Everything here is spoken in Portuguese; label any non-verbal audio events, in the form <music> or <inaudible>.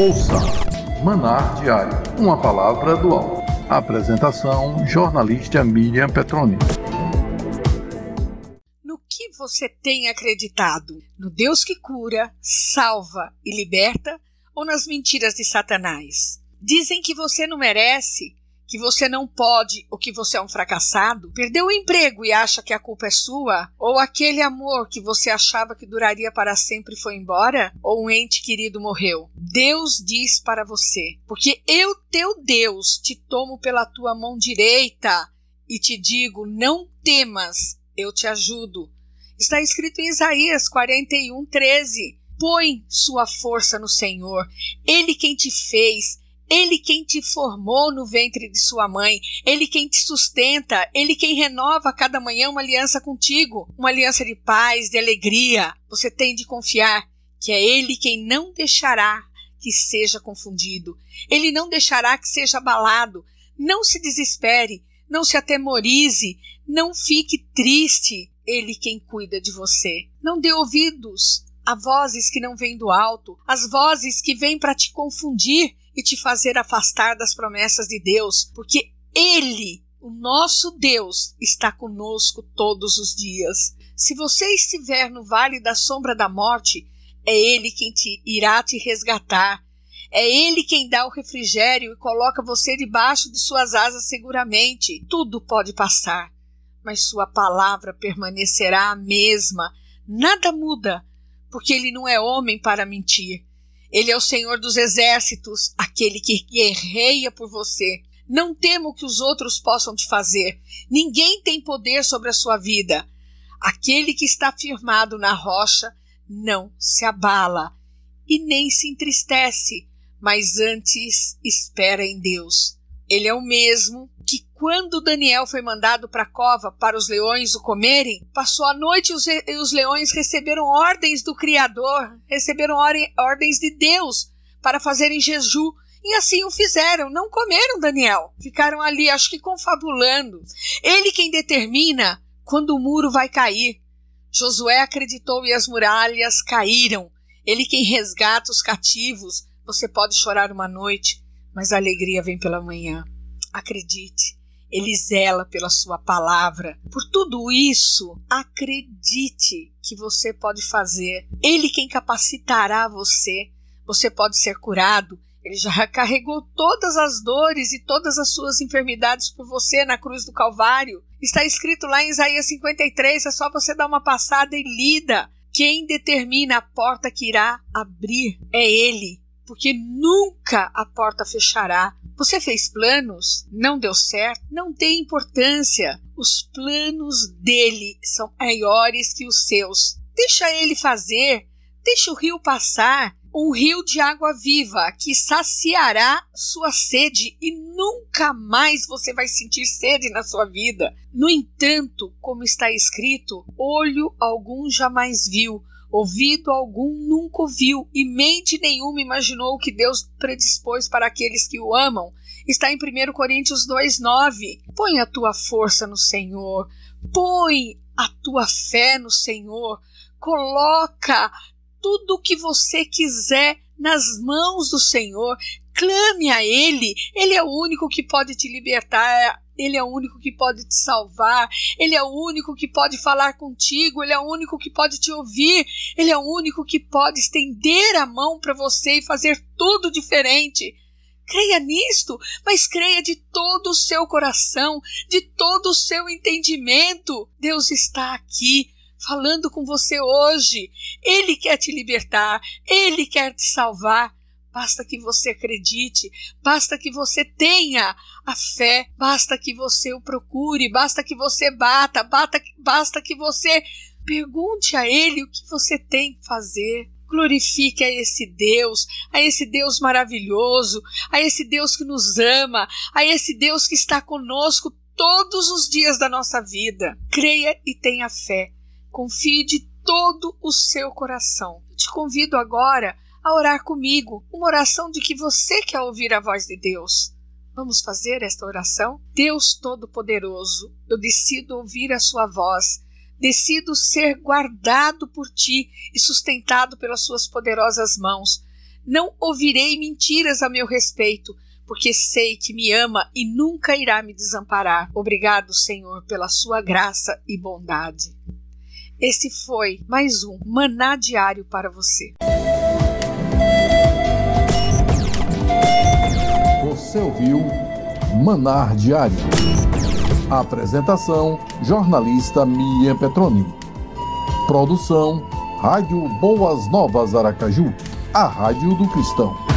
Ouça Manar Diário, uma palavra do alto. Apresentação: jornalista Miriam Petroni. No que você tem acreditado? No Deus que cura, salva e liberta ou nas mentiras de Satanás? Dizem que você não merece, que você não pode ou que você é um fracassado, perdeu o emprego e acha que a culpa é sua, ou aquele amor que você achava que duraria para sempre foi embora, ou um ente querido morreu. Deus diz para você: Porque eu, teu Deus, te tomo pela tua mão direita e te digo: Não temas, eu te ajudo. Está escrito em Isaías 41, 13. Põe sua força no Senhor, Ele quem te fez, ele quem te formou no ventre de sua mãe, ele quem te sustenta, ele quem renova cada manhã uma aliança contigo, uma aliança de paz, de alegria. Você tem de confiar que é ele quem não deixará que seja confundido. Ele não deixará que seja abalado. Não se desespere, não se atemorize, não fique triste. Ele quem cuida de você. Não dê ouvidos a vozes que não vêm do alto, as vozes que vêm para te confundir e te fazer afastar das promessas de Deus, porque Ele, o nosso Deus, está conosco todos os dias. Se você estiver no vale da sombra da morte, é Ele quem te irá te resgatar. É Ele quem dá o refrigério e coloca você debaixo de suas asas seguramente. Tudo pode passar, mas Sua palavra permanecerá a mesma. Nada muda, porque Ele não é homem para mentir. Ele é o Senhor dos exércitos, aquele que guerreia por você. Não temo o que os outros possam te fazer. Ninguém tem poder sobre a sua vida. Aquele que está firmado na rocha não se abala e nem se entristece, mas antes espera em Deus. Ele é o mesmo que, quando Daniel foi mandado para a cova para os leões o comerem, passou a noite e os, leões receberam ordens do Criador, receberam ordens de Deus para fazerem jejum. E assim o fizeram, não comeram Daniel. Ficaram ali, acho que confabulando. Ele quem determina quando o muro vai cair. Josué acreditou e as muralhas caíram. Ele quem resgata os cativos. Você pode chorar uma noite, mas a alegria vem pela manhã. Acredite, ele zela pela sua palavra. Por tudo isso, acredite que você pode fazer. Ele quem capacitará você. Você pode ser curado. Ele já <laughs> carregou todas as dores e todas as suas enfermidades por você na cruz do Calvário. Está escrito lá em Isaías 53, é só você dar uma passada e lida. Quem determina a porta que irá abrir é Ele, porque nunca a porta fechará. Você fez planos, não deu certo, não tem importância. Os planos dele são maiores que os seus. Deixa ele fazer, deixa o rio passar, um rio de água viva que saciará sua sede e nunca mais você vai sentir sede na sua vida. No entanto, como está escrito, olho algum jamais viu, ouvido algum nunca ouviu, e mente nenhuma imaginou que Deus predispôs para aqueles que o amam. Está em 1 Coríntios 2,9. Põe a tua força no Senhor, põe a tua fé no Senhor, coloca tudo o que você quiser nas mãos do Senhor, clame a Ele, Ele é o único que pode te libertar ele é o único que pode te salvar, Ele é o único que pode falar contigo, Ele é o único que pode te ouvir, Ele é o único que pode estender a mão para você e fazer tudo diferente. Creia nisto, mas creia de todo o seu coração, de todo o seu entendimento. Deus está aqui falando com você hoje. Ele quer te libertar, ele quer te salvar. Basta que você acredite, basta que você tenha a fé, basta que você o procure, basta que você bata, basta, basta que você pergunte a Ele o que você tem que fazer. Glorifique a esse Deus, a esse Deus maravilhoso, a esse Deus que nos ama, a esse Deus que está conosco todos os dias da nossa vida. Creia e tenha fé. Confie de todo o seu coração. Eu te convido agora a orar comigo, uma oração de que você quer ouvir a voz de Deus. Vamos fazer esta oração? Deus Todo-Poderoso, eu decido ouvir a Sua voz, decido ser guardado por Ti e sustentado pelas Suas poderosas mãos. Não ouvirei mentiras a meu respeito, porque sei que me ama e nunca irá me desamparar. Obrigado, Senhor, pela sua graça e bondade. Esse foi mais um Maná Diário para você. Você ouviu Manar Diário. Apresentação: jornalista Miriam Petroni. Produção: Rádio Boas Novas Aracaju, a rádio do cristão.